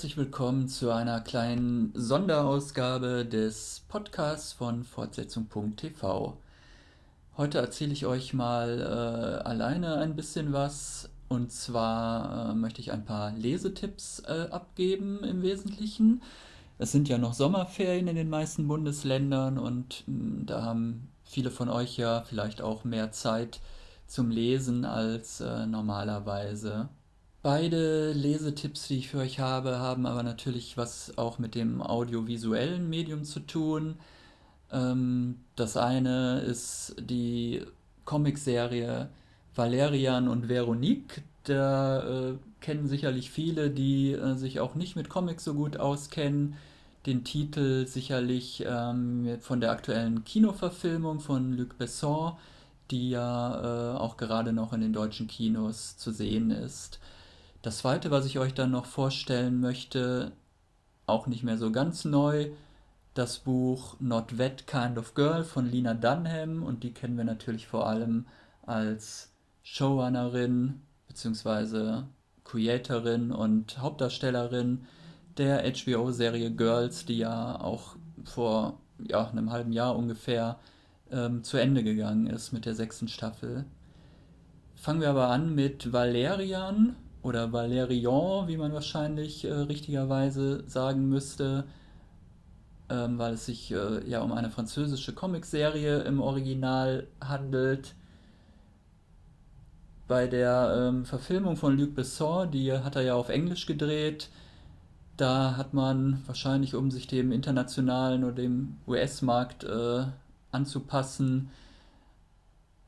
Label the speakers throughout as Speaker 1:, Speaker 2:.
Speaker 1: herzlich willkommen zu einer kleinen Sonderausgabe des Podcasts von Fortsetzung.tv. Heute erzähle ich euch mal äh, alleine ein bisschen was und zwar äh, möchte ich ein paar Lesetipps äh, abgeben im Wesentlichen. Es sind ja noch Sommerferien in den meisten Bundesländern und mh, hm, da haben viele von euch ja vielleicht auch mehr Zeit zum Lesen als äh, normalerweise. Beide Lesetipps, die ich für euch habe, haben aber natürlich was auch mit dem audiovisuellen Medium zu tun. Ähm, das eine ist die Comicserie Valerian und Veronique. Da äh, kennen sicherlich viele, die äh, sich auch nicht mit Comics so gut auskennen. Den Titel sicherlich ähm, von der aktuellen Kinoverfilmung von Luc Besson, die ja äh, auch gerade noch in den deutschen Kinos zu sehen ist. Das zweite, was ich euch dann noch vorstellen möchte, auch nicht mehr so ganz neu, das Buch Not Wet Kind of Girl von Lina Dunham und die kennen wir natürlich vor allem als Showrunnerin bzw. Creatorin und Hauptdarstellerin der HBO-Serie Girls, die ja auch vor ja, einem halben Jahr ungefähr ähm, zu Ende gegangen ist mit der sechsten Staffel. Fangen wir aber an mit Valerian oder Valerian, wie man wahrscheinlich äh, richtigerweise sagen müsste, ähm, weil es sich äh, ja um eine französische Comicserie im Original handelt. Bei der ähm, Verfilmung von Luc Besson, die hat er ja auf Englisch gedreht, da hat man wahrscheinlich, um sich dem internationalen oder dem US-Markt äh, anzupassen,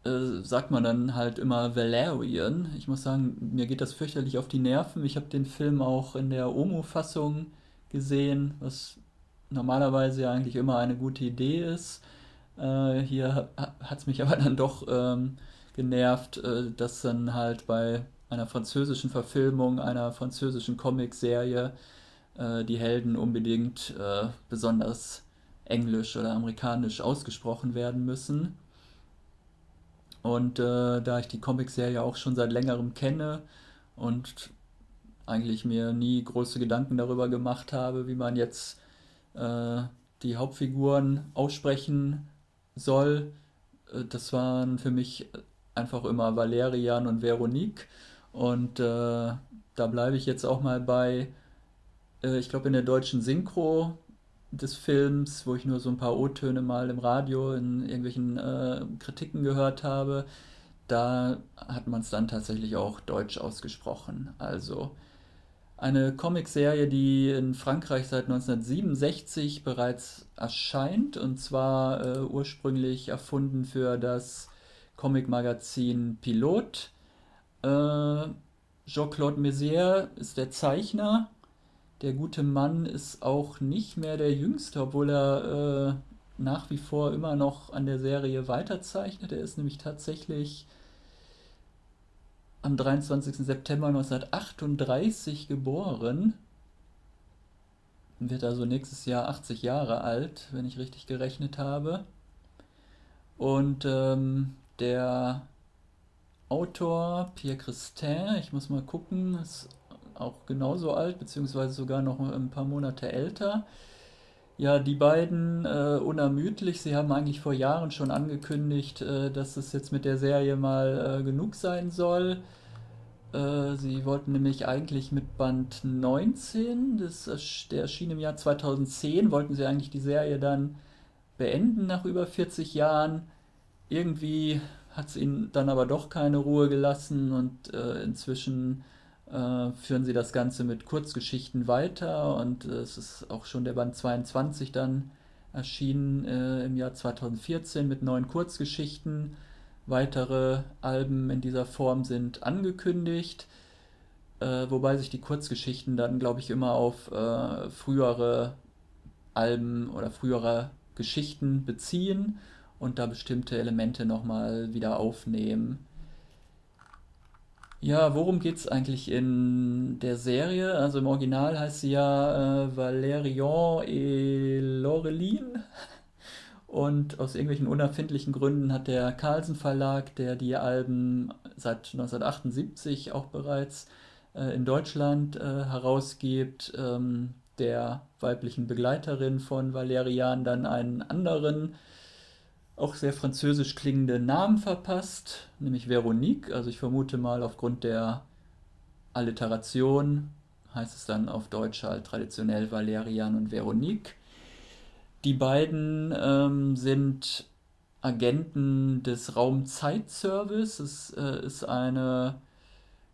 Speaker 1: äh, sagt man dann halt immer Valerian. Ich muss sagen, mir geht das fürchterlich auf die Nerven. Ich habe den Film auch in der Omo-Fassung gesehen, was normalerweise ja eigentlich immer eine gute Idee ist. Äh, hier hat es mich aber dann doch ähm, genervt, äh, dass dann halt bei einer französischen Verfilmung einer französischen Comicserie äh, die Helden unbedingt äh, besonders englisch oder amerikanisch ausgesprochen werden müssen. Und äh, da ich die Comicserie auch schon seit längerem kenne und eigentlich mir nie große Gedanken darüber gemacht habe, wie man jetzt äh, die Hauptfiguren aussprechen soll, äh, das waren für mich einfach immer Valerian und Veronique. Und äh, da bleibe ich jetzt auch mal bei, äh, ich glaube in der deutschen Synchro des Films, wo ich nur so ein paar O-Töne mal im Radio in irgendwelchen äh, Kritiken gehört habe, da hat man es dann tatsächlich auch deutsch ausgesprochen. Also eine Comicserie, die in Frankreich seit 1967 bereits erscheint und zwar äh, ursprünglich erfunden für das Comicmagazin Pilot. Äh, Jean-Claude Mézières ist der Zeichner der gute Mann ist auch nicht mehr der Jüngste, obwohl er äh, nach wie vor immer noch an der Serie weiterzeichnet. Er ist nämlich tatsächlich am 23. September 1938 geboren. Wird also nächstes Jahr 80 Jahre alt, wenn ich richtig gerechnet habe. Und ähm, der Autor Pierre Christin, ich muss mal gucken, ist auch genauso alt, beziehungsweise sogar noch ein paar Monate älter. Ja, die beiden äh, unermüdlich, sie haben eigentlich vor Jahren schon angekündigt, äh, dass es jetzt mit der Serie mal äh, genug sein soll. Äh, sie wollten nämlich eigentlich mit Band 19, das, der erschien im Jahr 2010, wollten sie eigentlich die Serie dann beenden nach über 40 Jahren. Irgendwie hat es ihnen dann aber doch keine Ruhe gelassen und äh, inzwischen äh, führen sie das Ganze mit Kurzgeschichten weiter und äh, es ist auch schon der Band 22 dann erschienen äh, im Jahr 2014 mit neun Kurzgeschichten. Weitere Alben in dieser Form sind angekündigt, äh, wobei sich die Kurzgeschichten dann, glaube ich, immer auf äh, frühere Alben oder frühere Geschichten beziehen und da bestimmte Elemente nochmal wieder aufnehmen. Ja, worum geht es eigentlich in der Serie? Also im Original heißt sie ja äh, Valerian et Laureline. Und aus irgendwelchen unerfindlichen Gründen hat der Carlsen Verlag, der die Alben seit 1978 auch bereits äh, in Deutschland äh, herausgibt, ähm, der weiblichen Begleiterin von Valerian dann einen anderen, auch sehr französisch klingenden Namen verpasst, nämlich Veronique. Also ich vermute mal aufgrund der Alliteration heißt es dann auf Deutsch halt traditionell Valerian und Veronique. Die beiden ähm, sind Agenten des Raumzeitservice. Es äh, ist eine,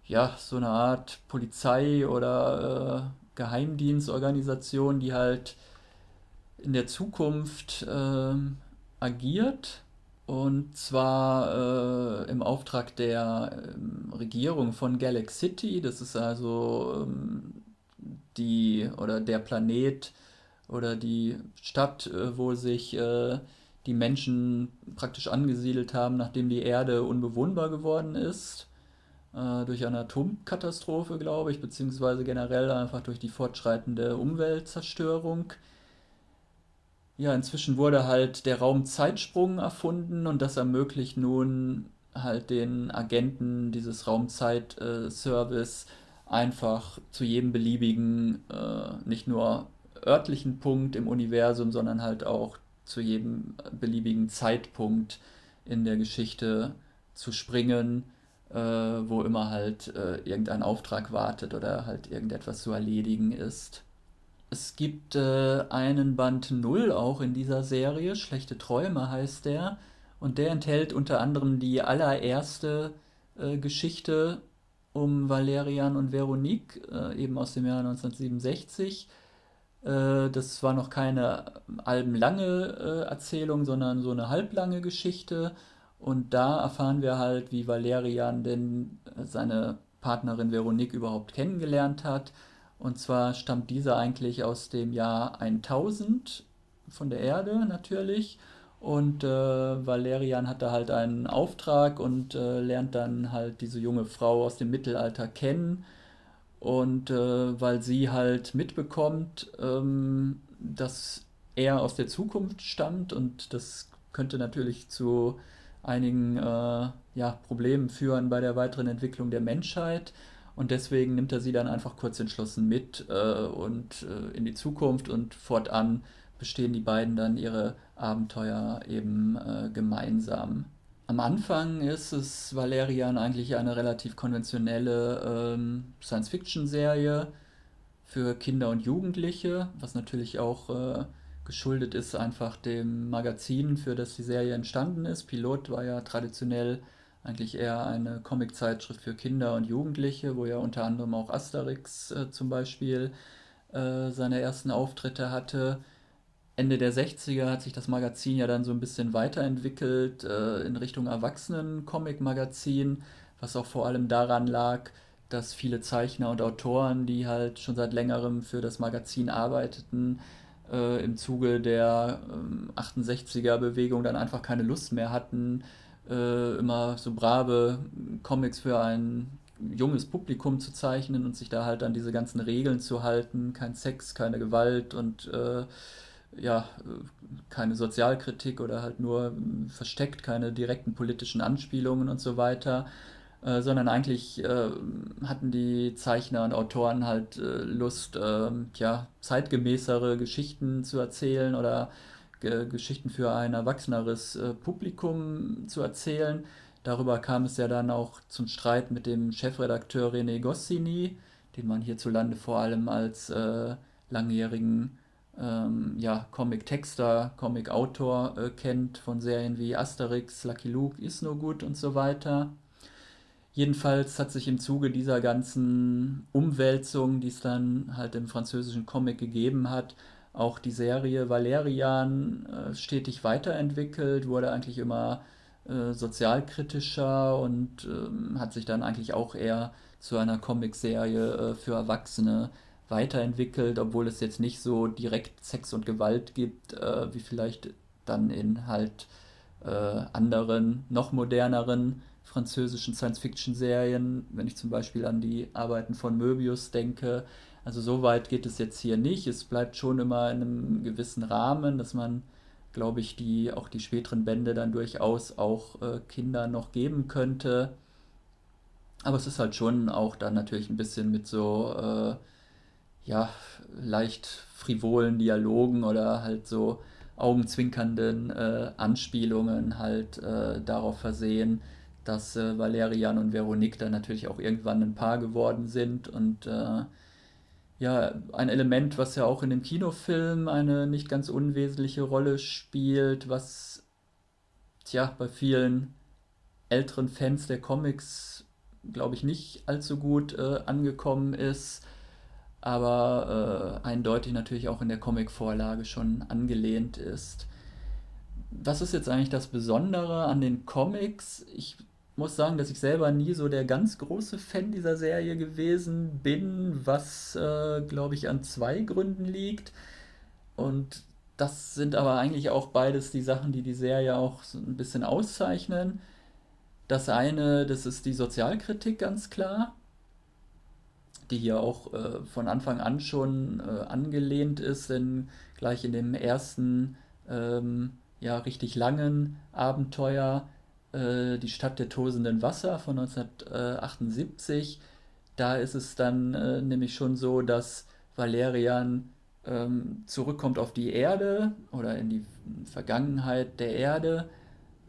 Speaker 1: ja, so eine Art Polizei oder äh, Geheimdienstorganisation, die halt in der Zukunft äh, agiert. Und zwar äh, im Auftrag der ähm, Regierung von Galaxy City. Das ist also ähm, die oder der Planet oder die Stadt, äh, wo sich äh, die Menschen praktisch angesiedelt haben, nachdem die Erde unbewohnbar geworden ist. Äh, durch eine Atomkatastrophe, glaube ich, beziehungsweise generell einfach durch die fortschreitende Umweltzerstörung. Ja, inzwischen wurde halt der Raumzeitsprung erfunden und das ermöglicht nun halt den Agenten dieses Raumzeitservice einfach zu jedem beliebigen, äh, nicht nur örtlichen Punkt im Universum, sondern halt auch zu jedem beliebigen Zeitpunkt in der Geschichte zu springen, äh, wo immer halt äh, irgendein Auftrag wartet oder halt irgendetwas zu erledigen ist. Es gibt äh, einen Band 0 auch in dieser Serie, Schlechte Träume heißt der, und der enthält unter anderem die allererste äh, Geschichte um Valerian und Veronique, äh, eben aus dem Jahr 1967 äh, das war noch keine albenlange äh, Erzählung, sondern so eine halblange Geschichte. Und da erfahren wir halt, wie Valerian denn äh, seine Partnerin Veronique überhaupt kennengelernt hat. Und zwar stammt diese eigentlich aus dem Jahr 1000 von der Erde natürlich. Und äh, Valerian hat da halt einen Auftrag und äh, lernt dann halt diese junge Frau aus dem Mittelalter kennen und äh, weil sie halt mitbekommt, ähm, dass er aus der Zukunft stammt und das könnte natürlich zu einigen äh, ja, Problemen führen bei der weiteren Entwicklung der Menschheit. Und deswegen nimmt er sie dann einfach kurz entschlossen mit äh, und äh, in die Zukunft und fortan bestehen die beiden dann ihre Abenteuer eben äh, gemeinsam. Am Anfang ist es Valerian eigentlich eine relativ konventionelle ähm, Science-Fiction-Serie für Kinder und Jugendliche, was natürlich auch äh, geschuldet ist einfach dem Magazin, für das die Serie entstanden ist. Pilot war ja traditionell eigentlich eher eine Comic-Zeitschrift für Kinder und Jugendliche, wo ja unter anderem auch Asterix äh, zum Beispiel äh, seine ersten Auftritte hatte. Ende der 60er hat sich das Magazin ja dann so ein bisschen weiterentwickelt äh, in Richtung Erwachsenen-Comic-Magazin, was auch vor allem daran lag, dass viele Zeichner und Autoren, die halt schon seit längerem für das Magazin arbeiteten, äh, im Zuge der äh, 68er-Bewegung dann einfach keine Lust mehr hatten, äh, immer so brave Comics für ein junges Publikum zu zeichnen und sich da halt an diese ganzen Regeln zu halten, kein Sex, keine Gewalt und äh, ja, keine Sozialkritik oder halt nur versteckt, keine direkten politischen Anspielungen und so weiter, äh, sondern eigentlich äh, hatten die Zeichner und Autoren halt äh, Lust, ähm, ja, zeitgemäßere Geschichten zu erzählen oder Geschichten für ein erwachseneres äh, Publikum zu erzählen. Darüber kam es ja dann auch zum Streit mit dem Chefredakteur René Goscinny, den man hierzulande vor allem als äh, langjährigen ähm, ja, Comic-Texter, Comic-Autor äh, kennt von Serien wie Asterix, Lucky Luke, Is No Good und so weiter. Jedenfalls hat sich im Zuge dieser ganzen Umwälzung, die es dann halt im französischen Comic gegeben hat, auch die Serie Valerian äh, stetig weiterentwickelt, wurde eigentlich immer äh, sozialkritischer und äh, hat sich dann eigentlich auch eher zu einer Comicserie äh, für Erwachsene weiterentwickelt, obwohl es jetzt nicht so direkt Sex und Gewalt gibt, äh, wie vielleicht dann in halt äh, anderen, noch moderneren französischen Science-Fiction-Serien, wenn ich zum Beispiel an die Arbeiten von Möbius denke. Also so weit geht es jetzt hier nicht. Es bleibt schon immer in einem gewissen Rahmen, dass man, glaube ich, die auch die späteren Bände dann durchaus auch äh, Kindern noch geben könnte. Aber es ist halt schon auch dann natürlich ein bisschen mit so, äh, ja, leicht frivolen Dialogen oder halt so augenzwinkernden äh, Anspielungen halt äh, darauf versehen, dass äh, Valerian und Veronique dann natürlich auch irgendwann ein Paar geworden sind und äh, ja, ein Element, was ja auch in dem Kinofilm eine nicht ganz unwesentliche Rolle spielt, was tja, bei vielen älteren Fans der Comics, glaube ich, nicht allzu gut äh, angekommen ist, aber äh, eindeutig natürlich auch in der Comic-Vorlage schon angelehnt ist. Was ist jetzt eigentlich das Besondere an den Comics? Ich muss sagen, dass ich selber nie so der ganz große Fan dieser Serie gewesen bin, was, äh, glaube ich, an zwei Gründen liegt. Und das sind aber eigentlich auch beides die Sachen, die die Serie auch so ein bisschen auszeichnen. Das eine, das ist die Sozialkritik ganz klar, die hier auch äh, von Anfang an schon äh, angelehnt ist, denn gleich in dem ersten, ähm, ja, richtig langen Abenteuer äh, die Stadt der tosenden Wasser von 1978. Da ist es dann äh, nämlich schon so, dass Valerian ähm, zurückkommt auf die Erde oder in die Vergangenheit der Erde,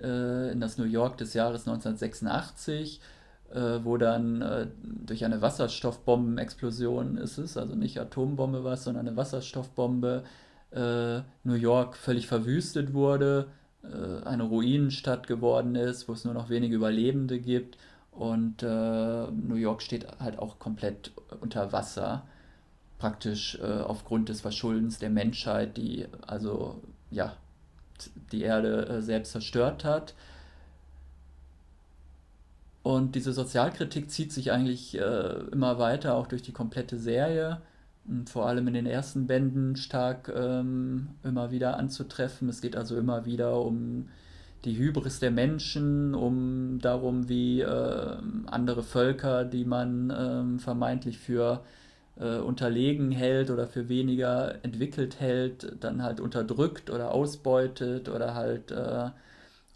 Speaker 1: äh, in das New York des Jahres 1986 äh, wo dann äh, durch eine Wasserstoffbombenexplosion ist es, also nicht Atombombe war, sondern eine Wasserstoffbombe, äh, New York völlig verwüstet wurde eine Ruinenstadt geworden ist, wo es nur noch wenige Überlebende gibt. Und äh, New York steht halt auch komplett unter Wasser, praktisch äh, aufgrund des Verschuldens der Menschheit, die also ja die Erde äh, selbst zerstört hat. Und diese Sozialkritik zieht sich eigentlich äh, immer weiter, auch durch die komplette Serie vor allem in den ersten Bänden stark ähm, immer wieder anzutreffen. Es geht also immer wieder um die Hybris der Menschen, um darum, wie äh, andere Völker, die man äh, vermeintlich für äh, unterlegen hält oder für weniger entwickelt hält, dann halt unterdrückt oder ausbeutet oder halt äh,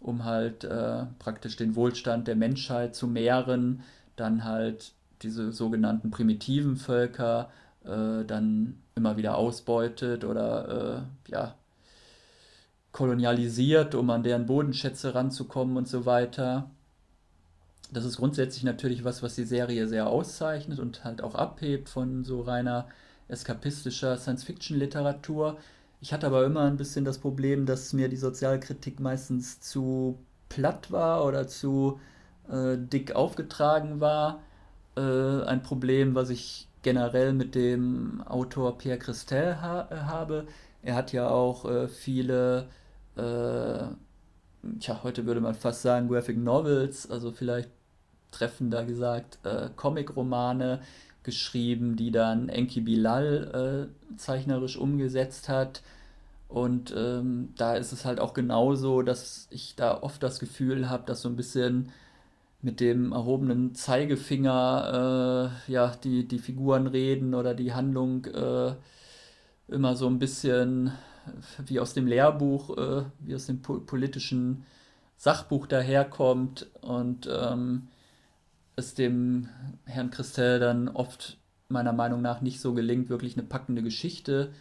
Speaker 1: um halt äh, praktisch den Wohlstand der Menschheit zu mehren, dann halt diese sogenannten primitiven Völker äh, dann immer wieder ausbeutet oder äh, ja, kolonialisiert, um an deren Bodenschätze ranzukommen und so weiter. Das ist grundsätzlich natürlich was, was die Serie sehr auszeichnet und halt auch abhebt von so reiner eskapistischer Science-Fiction-Literatur. Ich hatte aber immer ein bisschen das Problem, dass mir die Sozialkritik meistens zu platt war oder zu äh, dick aufgetragen war. Äh, ein Problem, was ich generell mit dem Autor Pierre Christel ha äh, habe. Er hat ja auch äh, viele, äh, tja, heute würde man fast sagen Graphic Novels, also vielleicht treffender gesagt äh, Comic-Romane geschrieben, die dann Enki Bilal äh, zeichnerisch umgesetzt hat. Und ähm, da ist es halt auch genauso, dass ich da oft das Gefühl habe, dass so ein bisschen mit dem erhobenen Zeigefinger äh, ja die, die Figuren reden oder die Handlung äh, immer so ein bisschen wie aus dem Lehrbuch, äh, wie aus dem po politischen Sachbuch daherkommt und ähm, es dem Herrn Christel dann oft meiner Meinung nach nicht so gelingt, wirklich eine packende Geschichte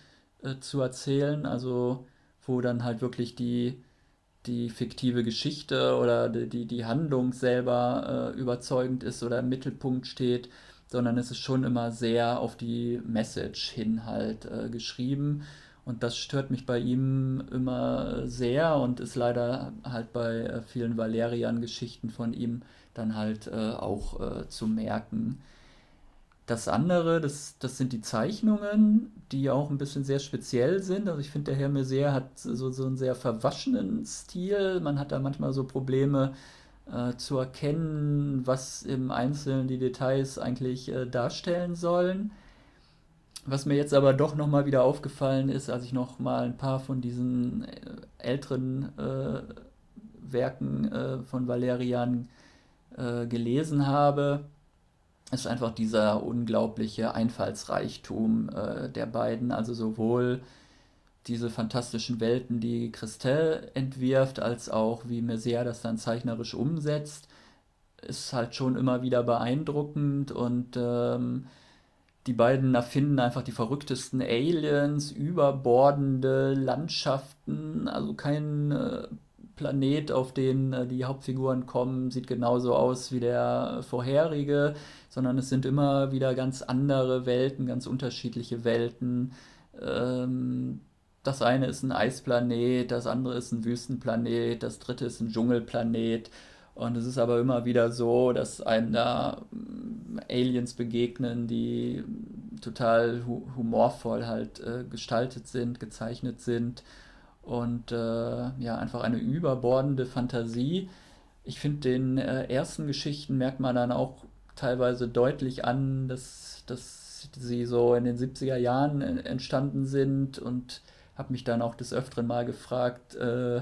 Speaker 1: äh, zu erzählen, also wo dann halt wirklich die die fiktive Geschichte oder die, die Handlung selber äh, überzeugend ist oder im Mittelpunkt steht, sondern es ist schon immer sehr auf die Message hin halt äh, geschrieben. Und das stört mich bei ihm immer sehr und ist leider halt bei äh, vielen Valerian-Geschichten von ihm dann halt äh, auch äh, zu merken. Das andere, das, das sind die Zeichnungen, die auch ein bisschen sehr speziell sind. Also ich finde, der Herr Messier hat so, so einen sehr verwaschenen Stil. Man hat da manchmal so Probleme äh, zu erkennen, was im Einzelnen die Details eigentlich äh, darstellen sollen. Was mir jetzt aber doch nochmal wieder aufgefallen ist, als ich nochmal ein paar von diesen äh, älteren äh, Werken äh, von Valerian äh, gelesen habe, ist einfach dieser unglaubliche Einfallsreichtum äh, der beiden, also sowohl diese fantastischen Welten, die Christel entwirft, als auch wie Messier das dann zeichnerisch umsetzt. ist halt schon immer wieder beeindruckend und ähm, die beiden erfinden einfach die verrücktesten Aliens, überbordende Landschaften, also kein äh, Planet, auf den äh, die Hauptfiguren kommen, sieht genauso aus wie der vorherige, sondern es sind immer wieder ganz andere Welten, ganz unterschiedliche Welten. Ähm, das eine ist ein Eisplanet, das andere ist ein Wüstenplanet, das dritte ist ein Dschungelplanet. Und es ist aber immer wieder so, dass einem da mm, Aliens begegnen, die total hu humorvoll halt äh, gestaltet sind, gezeichnet sind und äh, ja, einfach eine überbordende Fantasie. Ich finde, den äh, ersten Geschichten merkt man dann auch teilweise deutlich an, dass, dass sie so in den 70er Jahren äh, entstanden sind und habe mich dann auch des Öfteren mal gefragt, äh,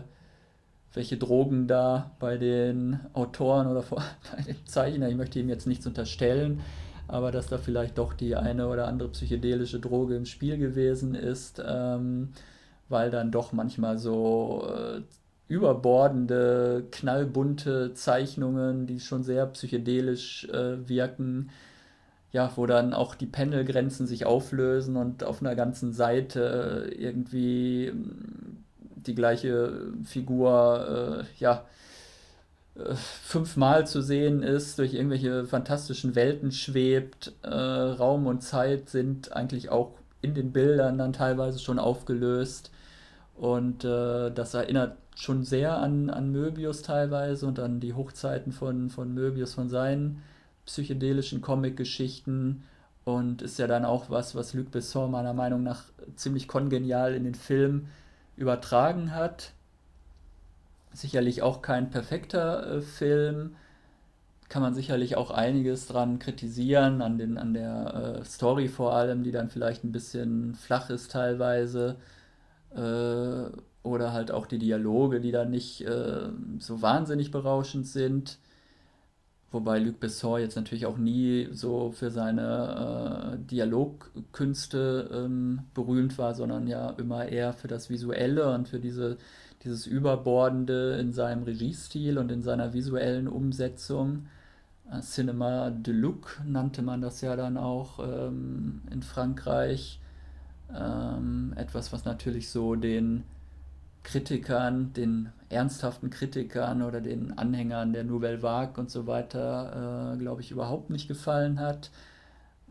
Speaker 1: welche Drogen da bei den Autoren oder bei den Zeichnern, ich möchte ihm jetzt nichts unterstellen, aber dass da vielleicht doch die eine oder andere psychedelische Droge im Spiel gewesen ist, ähm, weil dann doch manchmal so äh, überbordende, knallbunte Zeichnungen, die schon sehr psychedelisch äh, wirken, ja, wo dann auch die Pendelgrenzen sich auflösen und auf einer ganzen Seite irgendwie die gleiche Figur, äh, ja, äh, fünfmal zu sehen ist, durch irgendwelche fantastischen Welten schwebt. Äh, Raum und Zeit sind eigentlich auch in den Bildern dann teilweise schon aufgelöst. Und äh, das erinnert schon sehr an, an Möbius teilweise und an die Hochzeiten von, von Möbius, von seinen psychedelischen Comic-Geschichten. Und ist ja dann auch was, was Luc Besson meiner Meinung nach ziemlich kongenial in den Film übertragen hat. Sicherlich auch kein perfekter äh, Film. Kann man sicherlich auch einiges dran kritisieren, an, den, an der äh, Story vor allem, die dann vielleicht ein bisschen flach ist teilweise. Äh, oder halt auch die Dialoge, die dann nicht äh, so wahnsinnig berauschend sind. Wobei Luc Besson jetzt natürlich auch nie so für seine äh, Dialogkünste ähm, berühmt war, sondern ja immer eher für das Visuelle und für diese, dieses Überbordende in seinem Regiestil und in seiner visuellen Umsetzung. Äh, Cinema de Look nannte man das ja dann auch ähm, in Frankreich. Ähm, etwas, was natürlich so den Kritikern, den ernsthaften Kritikern oder den Anhängern der Nouvelle Vague und so weiter, äh, glaube ich, überhaupt nicht gefallen hat.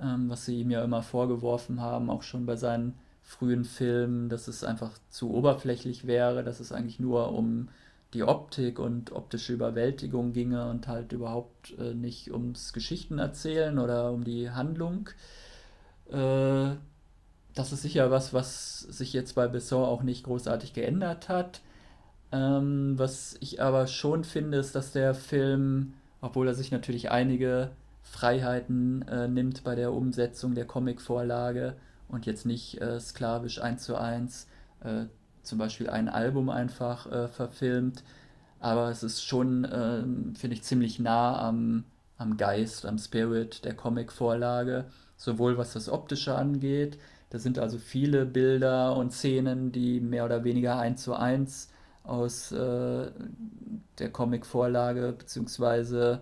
Speaker 1: Ähm, was sie ihm ja immer vorgeworfen haben, auch schon bei seinen frühen Filmen, dass es einfach zu oberflächlich wäre, dass es eigentlich nur um die Optik und optische Überwältigung ginge und halt überhaupt äh, nicht ums Geschichtenerzählen oder um die Handlung. Äh, das ist sicher was, was sich jetzt bei Besson auch nicht großartig geändert hat. Ähm, was ich aber schon finde, ist, dass der Film, obwohl er sich natürlich einige Freiheiten äh, nimmt bei der Umsetzung der Comicvorlage und jetzt nicht äh, sklavisch eins zu eins äh, zum Beispiel ein Album einfach äh, verfilmt, aber es ist schon, ähm, finde ich, ziemlich nah am, am Geist, am Spirit der Comicvorlage, sowohl was das Optische angeht, da sind also viele Bilder und Szenen, die mehr oder weniger eins zu eins aus äh, der Comic-Vorlage, beziehungsweise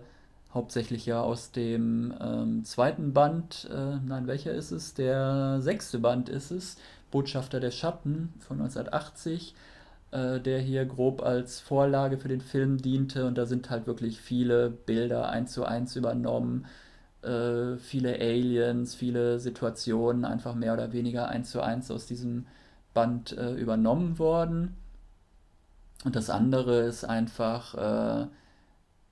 Speaker 1: hauptsächlich ja aus dem ähm, zweiten Band, äh, nein, welcher ist es? Der sechste Band ist es, Botschafter der Schatten von 1980, äh, der hier grob als Vorlage für den Film diente und da sind halt wirklich viele Bilder eins zu eins übernommen äh, viele Aliens, viele Situationen einfach mehr oder weniger eins zu eins aus diesem Band äh, übernommen worden. Und das andere ist einfach, äh,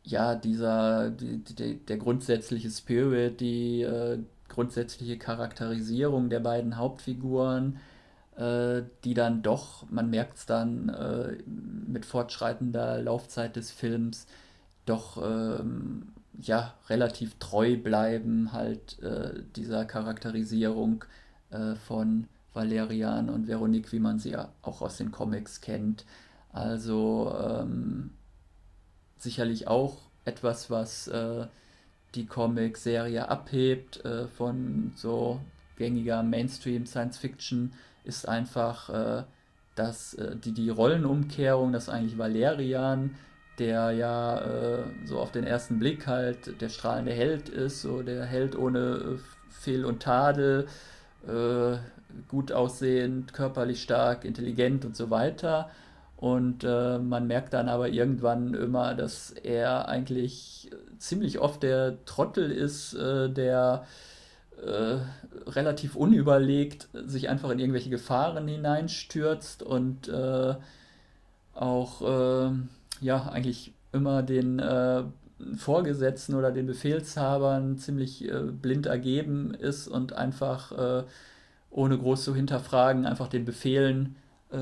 Speaker 1: ja, dieser, die, die, der grundsätzliche Spirit, die äh, grundsätzliche Charakterisierung der beiden Hauptfiguren, äh, die dann doch, man merkt es dann äh, mit fortschreitender Laufzeit des Films, doch ähm, ja, relativ treu bleiben, halt äh, dieser Charakterisierung äh, von Valerian und Veronique, wie man sie ja auch aus den Comics kennt. Also ähm, sicherlich auch etwas, was äh, die Comic-Serie abhebt äh, von so gängiger Mainstream-Science-Fiction, ist einfach, äh, dass äh, die, die Rollenumkehrung, dass eigentlich Valerian der ja äh, so auf den ersten Blick halt der strahlende Held ist, so der Held ohne äh, Fehl und Tadel, äh, gut aussehend, körperlich stark, intelligent und so weiter. Und äh, man merkt dann aber irgendwann immer, dass er eigentlich ziemlich oft der Trottel ist, äh, der äh, relativ unüberlegt sich einfach in irgendwelche Gefahren hineinstürzt und auch ja eigentlich immer den äh, Vorgesetzten oder den Befehlshabern ziemlich äh, blind ergeben ist und einfach äh, ohne groß zu hinterfragen einfach den Befehlen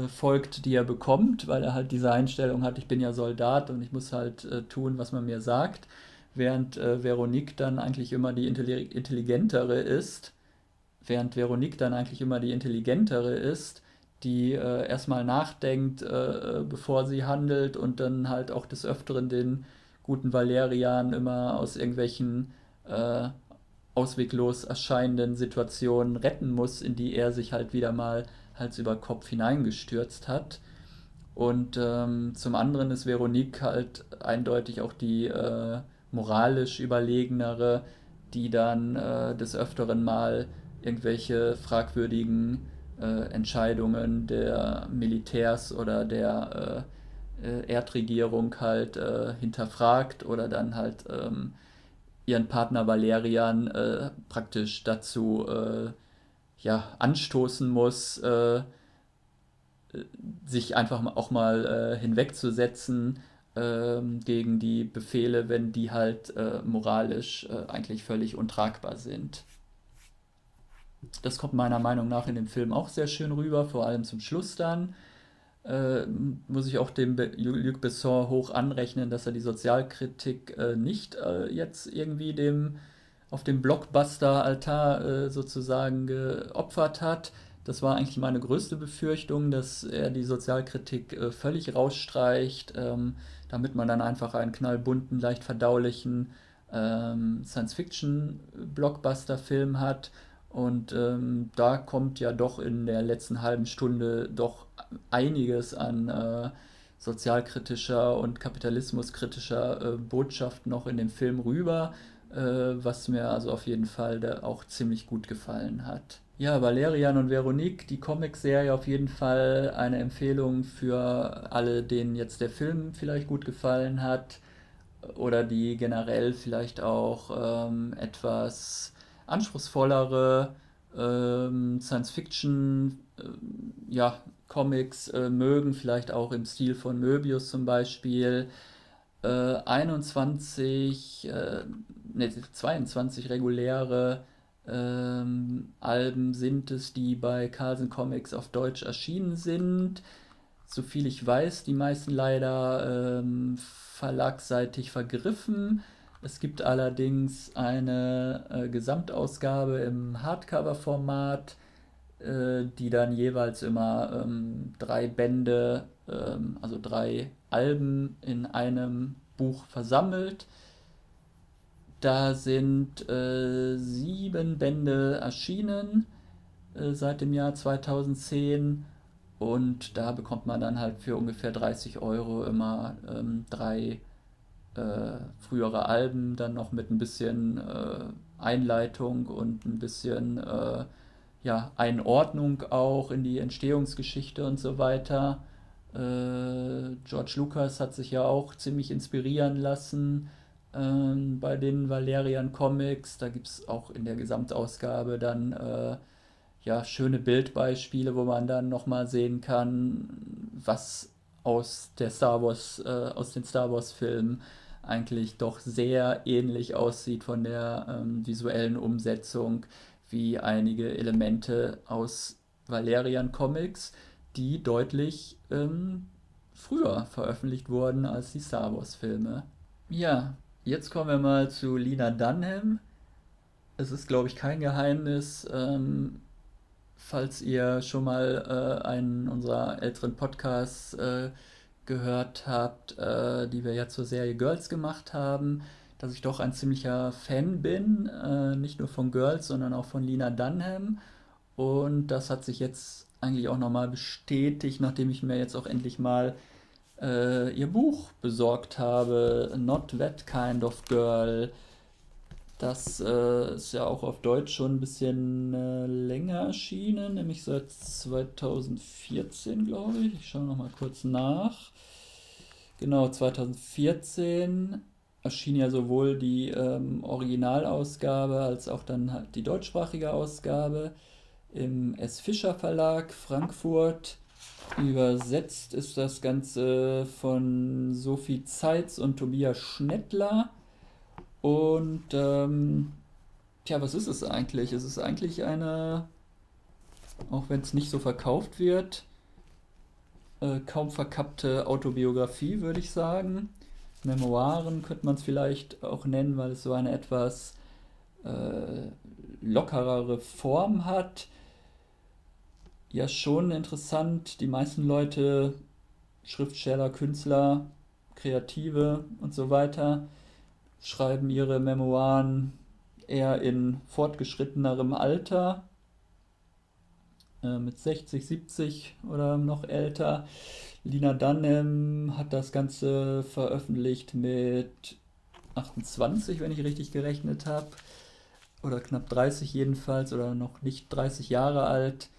Speaker 1: folgt, die er bekommt, weil er halt diese Einstellung hat, ich bin ja Soldat und ich muss halt tun, was man mir sagt. Während äh, Veronique dann eigentlich immer die intelligentere ist, während Veronique dann eigentlich immer die intelligentere ist, die äh, erstmal nachdenkt, äh, bevor sie handelt und dann halt auch des Öfteren den guten Valerian immer aus irgendwelchen äh, ausweglos erscheinenden Situationen retten muss, in die er sich halt wieder mal Hals über Kopf hineingestürzt hat. Und ähm, zum anderen ist Veronique halt eindeutig auch die äh, moralisch überlegenere, die dann äh, des Öfteren mal irgendwelche fragwürdigen äh, Entscheidungen der Militärs oder der äh, äh Erdregierung halt äh, hinterfragt oder dann halt ähm, ihren Partner Valerian praktisch dazu ja, anstoßen muss, sich einfach auch mal hinwegzusetzen ähm, gegen die Befehle, wenn die halt äh, moralisch äh, eigentlich völlig untragbar sind. Das kommt meiner Meinung nach in dem Film auch sehr schön rüber, vor allem zum Schluss dann. Äh, muss ich auch dem Be Luc Besson hoch anrechnen, dass er die Sozialkritik äh, nicht äh, jetzt irgendwie dem auf dem Blockbuster-Altar äh, sozusagen geopfert hat. Das war eigentlich meine größte Befürchtung, dass er die Sozialkritik völlig rausstreicht. Ähm, damit man dann einfach einen knallbunten, leicht verdaulichen ähm, Science-Fiction-Blockbuster-Film hat. Und ähm, da kommt ja doch in der letzten halben Stunde doch einiges an äh, sozialkritischer und kapitalismuskritischer äh, Botschaft noch in dem Film rüber, äh, was mir also auf jeden Fall auch ziemlich gut gefallen hat. Ja, Valerian und Veronique, die Comicserie auf jeden Fall eine Empfehlung für alle, denen jetzt der Film vielleicht gut gefallen hat oder die generell vielleicht auch ähm, etwas anspruchsvollere ähm, Science-Fiction äh, ja, Comics äh, mögen, vielleicht auch im Stil von Möbius zum Beispiel. Äh, 21, äh, ne, 22 reguläre ähm, Alben sind es, die bei Carlsen Comics auf Deutsch erschienen sind. Soviel ich weiß, die meisten leider ähm, verlagsseitig vergriffen. Es gibt allerdings eine äh, Gesamtausgabe im Hardcover-Format, äh, die dann jeweils immer ähm, drei Bände, ähm, also drei Alben in einem Buch versammelt. Da sind äh, sieben Bände erschienen äh, seit dem Jahr 2010 und da bekommt man dann halt für ungefähr 30 Euro immer ähm, drei äh, frühere Alben, dann noch mit ein bisschen äh, Einleitung und ein bisschen äh, ja, Einordnung auch in die Entstehungsgeschichte und so weiter. Äh, George Lucas hat sich ja auch ziemlich inspirieren lassen ähm, bei den Valerian Comics. Da gibt es auch in der Gesamtausgabe dann äh, ja, schöne Bildbeispiele, wo man dann nochmal sehen kann, was aus der Star Wars, äh, aus den Star Wars Filmen eigentlich doch sehr ähnlich aussieht von der ähm, visuellen Umsetzung wie einige Elemente aus Valerian Comics, die deutlich ähm, früher veröffentlicht wurden als die Star Wars Filme. Ja, Jetzt kommen wir mal zu Lina Dunham. Es ist, glaube ich, kein Geheimnis, ähm, falls ihr schon mal äh, einen unserer älteren Podcasts äh, gehört habt, äh, die wir ja zur Serie Girls gemacht haben, dass ich doch ein ziemlicher Fan bin, äh, nicht nur von Girls, sondern auch von Lina Dunham. Und das hat sich jetzt eigentlich auch nochmal bestätigt, nachdem ich mir jetzt auch endlich mal äh, ihr Buch besorgt habe, Not That Kind of Girl. Das äh, ist ja auch auf Deutsch schon ein bisschen äh, länger erschienen, nämlich seit 2014, glaube ich. Ich schaue nochmal kurz nach. Genau, 2014 erschien ja sowohl die ähm, Originalausgabe als auch dann halt die deutschsprachige Ausgabe im S. Fischer Verlag Frankfurt. Übersetzt ist das Ganze von Sophie Zeitz und Tobias Schnettler. Und ähm, tja, was ist es eigentlich? Es ist eigentlich eine, auch wenn es nicht so verkauft wird, äh, kaum verkappte Autobiografie, würde ich sagen. Memoiren könnte man es vielleicht auch nennen, weil es so eine etwas äh, lockerere Form hat. Ja, schon interessant. Die meisten Leute, Schriftsteller, Künstler, Kreative und so weiter, schreiben ihre Memoiren eher in fortgeschrittenerem Alter, äh, mit 60, 70 oder noch älter. Lina Dunham hat das Ganze veröffentlicht mit 28, wenn ich richtig gerechnet habe. Oder knapp 30 jedenfalls, oder noch nicht 30 Jahre alt.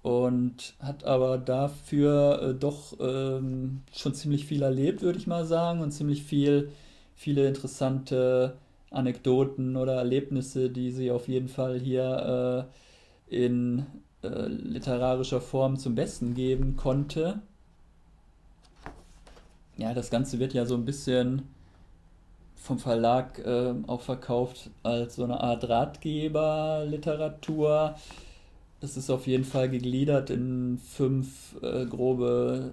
Speaker 1: Und hat aber dafür äh, doch ähm, schon ziemlich viel erlebt, würde ich mal sagen. Und ziemlich viel, viele interessante Anekdoten oder Erlebnisse, die sie auf jeden Fall hier äh, in äh, literarischer Form zum Besten geben konnte ja, das Ganze wird ja so ein bisschen vom Verlag äh, auch verkauft als so eine Art Ratgeberliteratur. Das ist auf jeden Fall gegliedert in fünf äh, grobe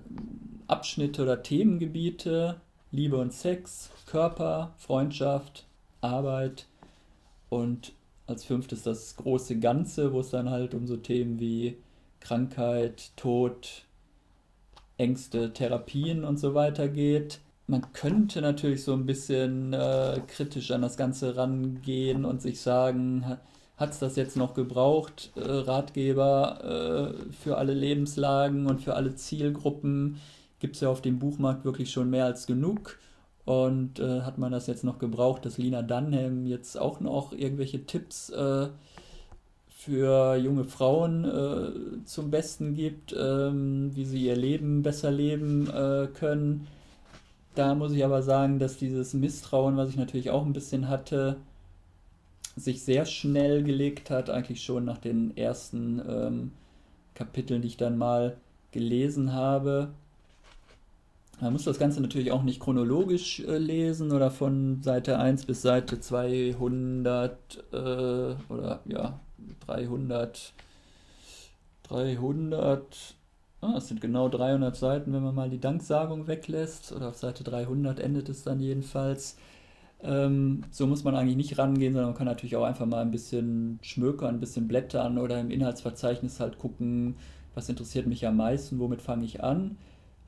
Speaker 1: Abschnitte oder Themengebiete. Liebe und Sex, Körper, Freundschaft, Arbeit und als fünftes das große Ganze, wo es dann halt um so Themen wie Krankheit, Tod, Ängste, Therapien und so weiter geht. Man könnte natürlich so ein bisschen äh, kritisch an das Ganze rangehen und sich sagen, hat es das jetzt noch gebraucht, äh, Ratgeber äh, für alle Lebenslagen und für alle Zielgruppen? Gibt es ja auf dem Buchmarkt wirklich schon mehr als genug. Und äh, hat man das jetzt noch gebraucht, dass Lina Dunham jetzt auch noch irgendwelche Tipps äh, für junge Frauen äh, zum Besten gibt, ähm, wie sie ihr Leben besser leben äh, können. Da muss ich aber sagen, dass dieses Misstrauen, was ich natürlich auch ein bisschen hatte, sich sehr schnell gelegt hat, eigentlich schon nach den ersten ähm, Kapiteln, die ich dann mal gelesen habe. Man muss das Ganze natürlich auch nicht chronologisch äh, lesen oder von Seite 1 bis Seite 200 äh, oder ja, 300, 300, ah, es sind genau 300 Seiten, wenn man mal die Danksagung weglässt, oder auf Seite 300 endet es dann jedenfalls. Ähm, so muss man eigentlich nicht rangehen, sondern man kann natürlich auch einfach mal ein bisschen schmökern, ein bisschen blättern oder im Inhaltsverzeichnis halt gucken, was interessiert mich am meisten, womit fange ich an.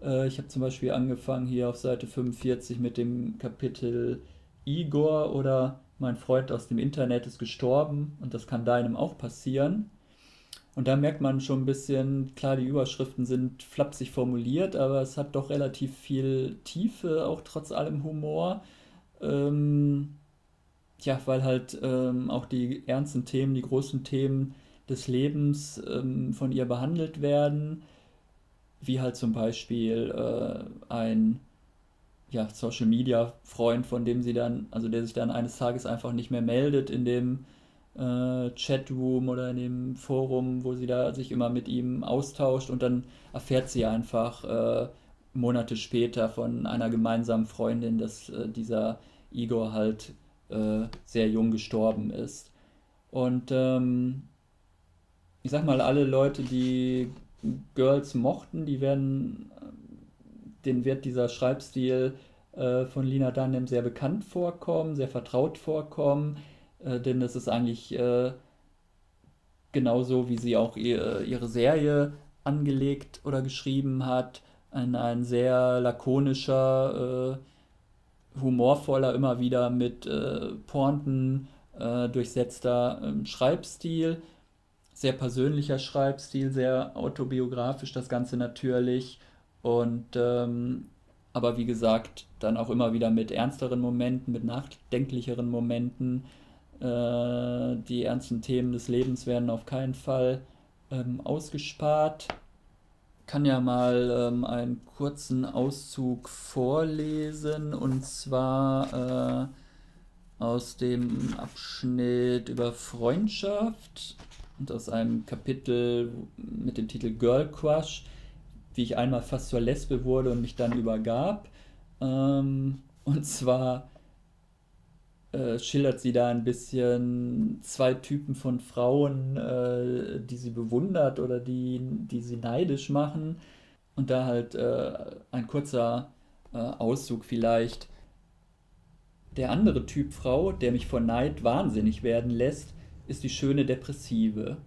Speaker 1: Äh, ich habe zum Beispiel angefangen hier auf Seite 45 mit dem Kapitel Igor oder mein Freund aus dem Internet ist gestorben und das kann deinem auch passieren. Und da merkt man schon ein bisschen, klar, die Überschriften sind flapsig formuliert, aber es hat doch relativ viel Tiefe, auch trotz allem Humor. Ähm, ja, weil halt ähm, auch die ernsten Themen, die großen Themen des Lebens ähm, von ihr behandelt werden, wie halt zum Beispiel äh, ein ja, Social Media Freund, von dem sie dann, also der sich dann eines Tages einfach nicht mehr meldet in dem äh, Chatroom oder in dem Forum, wo sie da sich immer mit ihm austauscht und dann erfährt sie einfach äh, Monate später von einer gemeinsamen Freundin, dass äh, dieser Igor halt äh, sehr jung gestorben ist. Und ähm, ich sag mal, alle Leute, die Girls mochten, die werden denen wird dieser Schreibstil äh, von Lina Dunham sehr bekannt vorkommen, sehr vertraut vorkommen, äh, denn es ist eigentlich äh, genauso, wie sie auch ihr, ihre Serie angelegt oder geschrieben hat. Ein, ein sehr lakonischer, äh, humorvoller, immer wieder mit äh, Pointen äh, durchsetzter ähm, Schreibstil. Sehr persönlicher Schreibstil, sehr autobiografisch das Ganze natürlich. Und ähm, aber wie gesagt, dann auch immer wieder mit ernsteren Momenten, mit nachdenklicheren Momenten. Äh, die ernsten Themen des Lebens werden auf keinen Fall ähm, ausgespart. Kann ja mal ähm, einen kurzen Auszug vorlesen und zwar äh, aus dem Abschnitt über Freundschaft und aus einem Kapitel mit dem Titel Girl Crush wie ich einmal fast zur Lesbe wurde und mich dann übergab. Ähm, und zwar äh, schildert sie da ein bisschen zwei Typen von Frauen, äh, die sie bewundert oder die, die sie neidisch machen. Und da halt äh, ein kurzer äh, Auszug vielleicht. Der andere Typ Frau, der mich vor Neid wahnsinnig werden lässt, ist die schöne Depressive.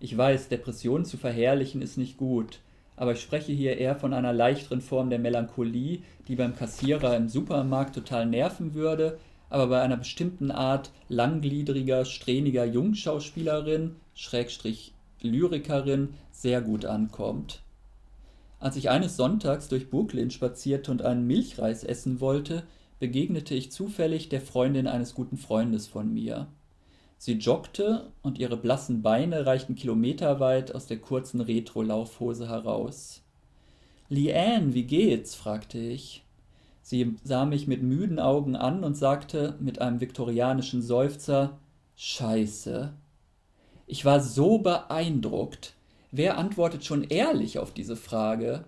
Speaker 1: Ich weiß, Depressionen zu verherrlichen ist nicht gut aber ich spreche hier eher von einer leichteren Form der Melancholie, die beim Kassierer im Supermarkt total nerven würde, aber bei einer bestimmten Art langgliedriger, strähniger Jungschauspielerin, Schrägstrich Lyrikerin, sehr gut ankommt. Als ich eines Sonntags durch Brooklyn spazierte und einen Milchreis essen wollte, begegnete ich zufällig der Freundin eines guten Freundes von mir. Sie joggte und ihre blassen Beine reichten kilometerweit aus der kurzen Retro-Laufhose heraus. Leanne, wie geht's? fragte ich. Sie sah mich mit müden Augen an und sagte mit einem viktorianischen Seufzer Scheiße. Ich war so beeindruckt. Wer antwortet schon ehrlich auf diese Frage?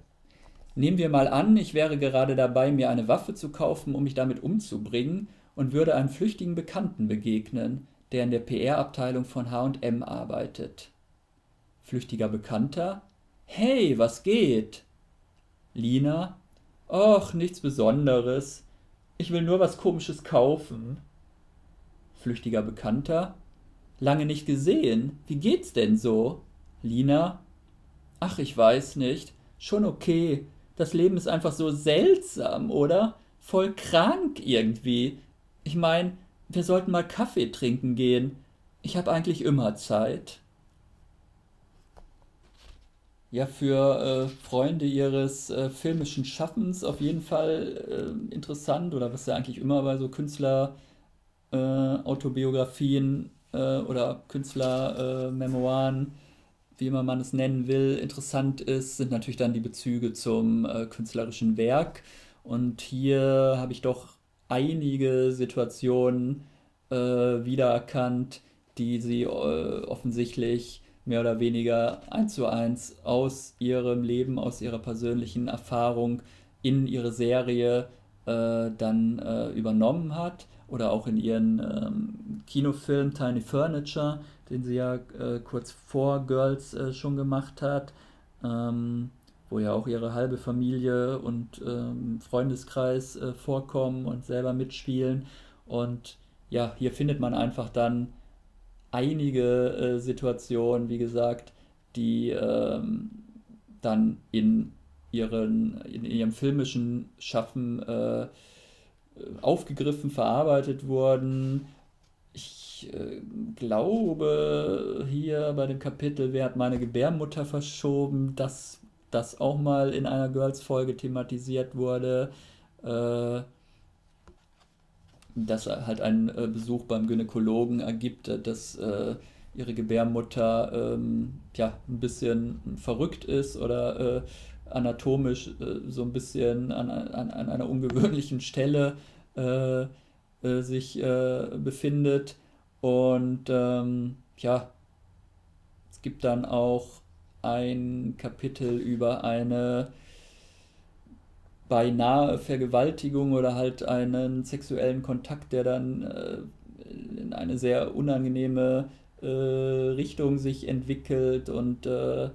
Speaker 1: Nehmen wir mal an, ich wäre gerade dabei, mir eine Waffe zu kaufen, um mich damit umzubringen, und würde einem flüchtigen Bekannten begegnen der in der PR-Abteilung von H&M arbeitet. Flüchtiger Bekannter: Hey, was geht? Lina: Och, nichts Besonderes. Ich will nur was Komisches kaufen. Flüchtiger Bekannter: Lange nicht gesehen. Wie geht's denn so? Lina: Ach, ich weiß nicht. Schon okay. Das Leben ist einfach so seltsam, oder? Voll krank irgendwie. Ich mein, wir sollten mal Kaffee trinken gehen. Ich habe eigentlich immer Zeit. Ja, für äh, Freunde ihres äh, filmischen Schaffens auf jeden Fall äh, interessant oder was ja eigentlich immer bei so Künstler-Autobiografien äh, oder Künstler-Memoiren, wie immer man es nennen will, interessant ist, sind natürlich dann die Bezüge zum äh, künstlerischen Werk. Und hier habe ich doch einige Situationen äh, wiedererkannt, die sie äh, offensichtlich mehr oder weniger eins zu eins aus ihrem Leben, aus ihrer persönlichen Erfahrung in ihre Serie äh, dann äh, übernommen hat oder auch in ihren ähm, Kinofilm Tiny Furniture, den sie ja äh, kurz vor Girls äh, schon gemacht hat. Ähm, wo ja auch ihre halbe Familie und ähm, Freundeskreis äh, vorkommen und selber mitspielen. Und ja, hier findet man einfach dann einige äh, Situationen, wie gesagt, die ähm, dann in, ihren, in ihrem filmischen Schaffen äh, aufgegriffen, verarbeitet wurden. Ich äh, glaube, hier bei dem Kapitel, wer hat meine Gebärmutter verschoben, das das auch mal in einer Girls-Folge thematisiert wurde. Äh, dass halt ein äh, Besuch beim Gynäkologen ergibt, äh, dass äh, ihre Gebärmutter ähm, ja, ein bisschen verrückt ist oder äh, anatomisch äh, so ein bisschen an, an, an einer ungewöhnlichen Stelle äh, sich befindet. Und ähm, ja, es gibt dann auch ein Kapitel über eine beinahe Vergewaltigung oder halt einen sexuellen Kontakt, der dann äh, in eine sehr unangenehme äh, Richtung sich entwickelt und äh,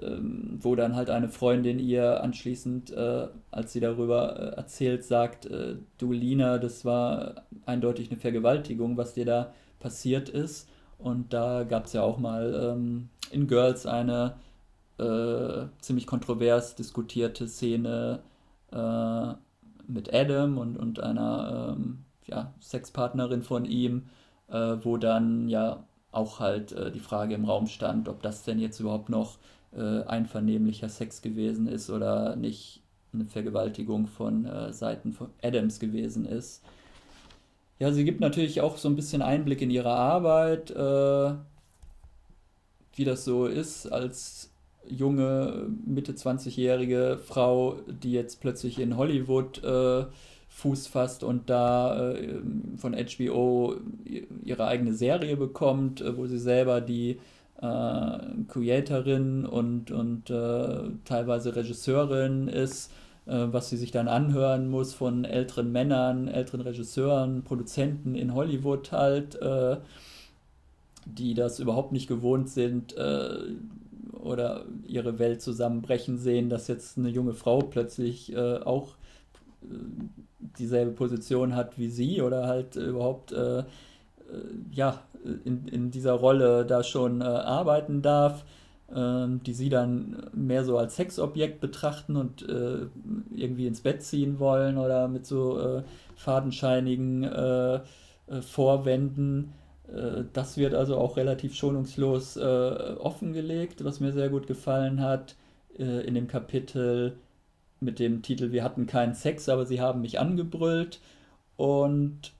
Speaker 1: ähm, wo dann halt eine Freundin ihr anschließend, äh, als sie darüber äh, erzählt, sagt, äh, du Lina, das war eindeutig eine Vergewaltigung, was dir da passiert ist. Und da gab es ja auch mal ähm, in Girls eine äh, ziemlich kontrovers diskutierte Szene äh, mit Adam und, und einer ähm, ja, Sexpartnerin von ihm, äh, wo dann ja auch halt äh, die Frage im Raum stand, ob das denn jetzt überhaupt noch äh, einvernehmlicher Sex gewesen ist oder nicht eine Vergewaltigung von äh, Seiten von Adams gewesen ist. Ja, sie gibt natürlich auch so ein bisschen Einblick in ihre Arbeit, äh, wie das so ist als junge, Mitte 20-jährige Frau, die jetzt plötzlich in Hollywood äh, Fuß fasst und da äh, von HBO ihre eigene Serie bekommt, äh, wo sie selber die äh, Creatorin und, und äh, teilweise Regisseurin ist, was sie sich dann anhören muss von älteren Männern, älteren Regisseuren, Produzenten in Hollywood halt, äh, die das überhaupt nicht gewohnt sind oder ihre Welt zusammenbrechen sehen, dass jetzt eine junge Frau plötzlich auch dieselbe Position hat wie sie oder halt überhaupt äh, äh, ja, in, in dieser Rolle da schon äh, arbeiten darf, äh, die sie dann mehr so als Sexobjekt betrachten und äh, irgendwie ins Bett ziehen wollen oder mit so äh, fadenscheinigen Vorwänden. Das wird also auch relativ schonungslos offengelegt, was mir sehr gut gefallen hat in dem Kapitel mit dem Titel Wir hatten keinen Sex, aber sie haben mich angebrüllt. Und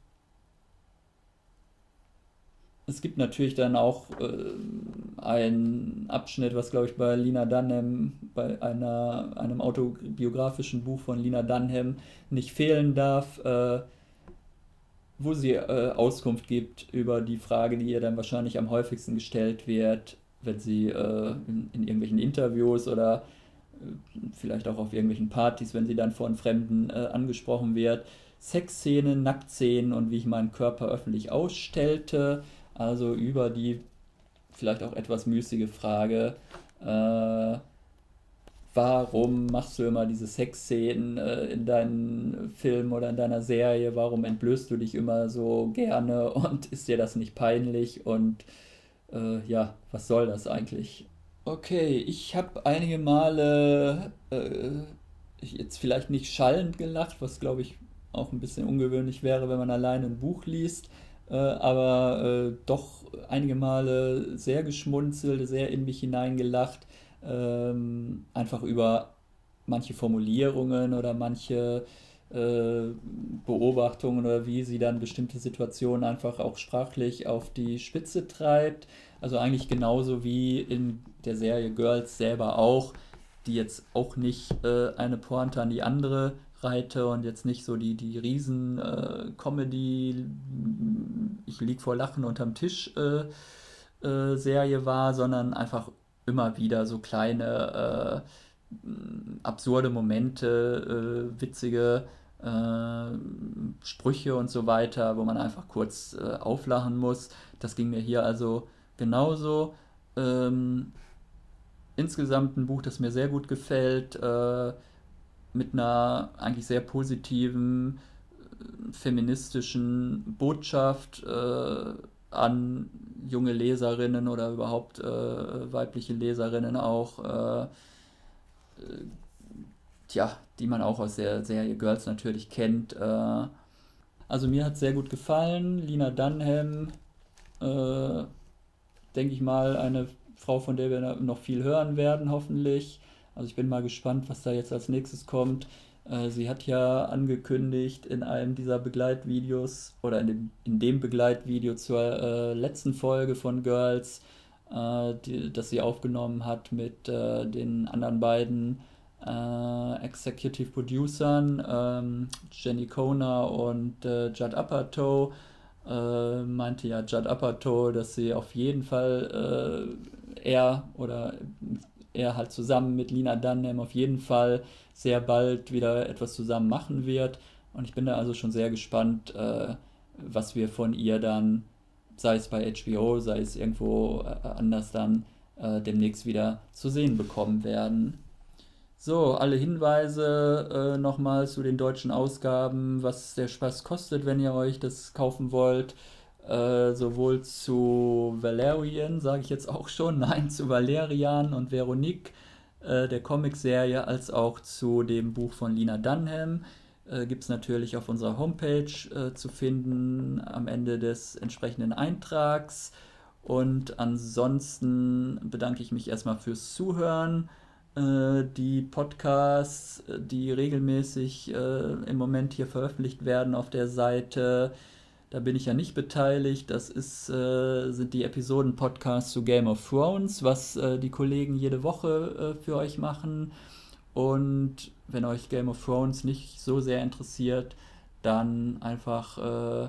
Speaker 1: es gibt natürlich dann auch äh, einen Abschnitt, was glaube ich bei Lina Dunham, bei einer, einem autobiografischen Buch von Lina Dunham nicht fehlen darf, äh, wo sie äh, Auskunft gibt über die Frage, die ihr dann wahrscheinlich am häufigsten gestellt wird, wenn sie äh, in, in irgendwelchen Interviews oder vielleicht auch auf irgendwelchen Partys, wenn sie dann von Fremden äh, angesprochen wird. Sexszenen, Nacktszenen und wie ich meinen Körper öffentlich ausstellte. Also über die vielleicht auch etwas müßige Frage, äh, warum machst du immer diese Sexszenen äh, in deinen Filmen oder in deiner Serie? Warum entblößt du dich immer so gerne und ist dir das nicht peinlich? Und äh, ja, was soll das eigentlich? Okay, ich habe einige Male äh, jetzt vielleicht nicht schallend gelacht, was glaube ich auch ein bisschen ungewöhnlich wäre, wenn man alleine ein Buch liest, äh, aber äh, doch einige Male sehr geschmunzelt, sehr in mich hineingelacht, ähm, einfach über manche Formulierungen oder manche äh, Beobachtungen oder wie sie dann bestimmte Situationen einfach auch sprachlich auf die Spitze treibt. Also eigentlich genauso wie in der Serie Girls selber auch, die jetzt auch nicht äh, eine Pointe an die andere reite und jetzt nicht so die, die riesen äh, Comedy, ich lieg vor Lachen unterm Tisch äh, äh Serie war, sondern einfach immer wieder so kleine äh, absurde Momente, äh, witzige Sprüche und so weiter, wo man einfach kurz auflachen muss. Das ging mir hier also genauso. Ähm, insgesamt ein Buch, das mir sehr gut gefällt, äh, mit einer eigentlich sehr positiven äh, feministischen Botschaft äh, an junge Leserinnen oder überhaupt äh, weibliche Leserinnen auch, äh, äh, ja, die man auch aus der Serie Girls natürlich kennt. also mir hat es sehr gut gefallen. Lina Dunham, denke ich mal, eine Frau, von der wir noch viel hören werden, hoffentlich. Also ich bin mal gespannt, was da jetzt als nächstes kommt. Äh, sie hat ja angekündigt in einem dieser Begleitvideos oder in dem, in dem Begleitvideo zur äh, letzten Folge von Girls, äh, die, das sie aufgenommen hat mit äh, den anderen beiden äh, Executive Producern, ähm, Jenny Kona und äh, Judd Apatow äh, meinte ja Judd Apatow, dass sie auf jeden Fall er oder er halt zusammen mit Lina Dunham auf jeden Fall sehr bald wieder etwas zusammen machen wird. Und ich bin da also schon sehr gespannt, äh, was wir von ihr dann, sei es bei HBO, sei es irgendwo äh, anders dann, äh, demnächst wieder zu sehen bekommen werden. So, alle Hinweise äh, nochmal zu den deutschen Ausgaben, was der Spaß kostet, wenn ihr euch das kaufen wollt. Äh, sowohl zu Valerian, sage ich jetzt auch schon, nein, zu Valerian und Veronique, äh, der Comicserie, als auch zu dem Buch von Lina Dunham. Äh, Gibt es natürlich auf unserer Homepage äh, zu finden am Ende des entsprechenden Eintrags. Und ansonsten bedanke ich mich erstmal fürs Zuhören. Äh, die Podcasts, die regelmäßig im Moment hier veröffentlicht werden auf der Seite, da bin ich ja nicht beteiligt. Das ist, äh, sind die Episoden-Podcasts zu Game of Thrones, was äh, die Kollegen jede Woche äh, für euch machen. Und wenn euch Game of Thrones nicht so sehr interessiert, dann einfach äh,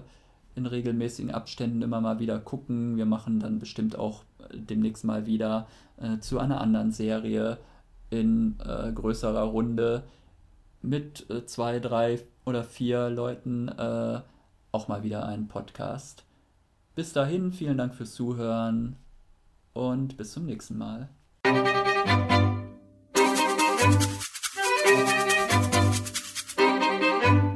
Speaker 1: in regelmäßigen Abständen immer mal wieder gucken. Wir machen dann bestimmt auch demnächst mal wieder äh, zu einer anderen Serie in äh, größerer Runde mit äh, zwei, drei oder vier Leuten äh, auch mal wieder einen Podcast. Bis dahin, vielen Dank fürs Zuhören und bis zum nächsten Mal.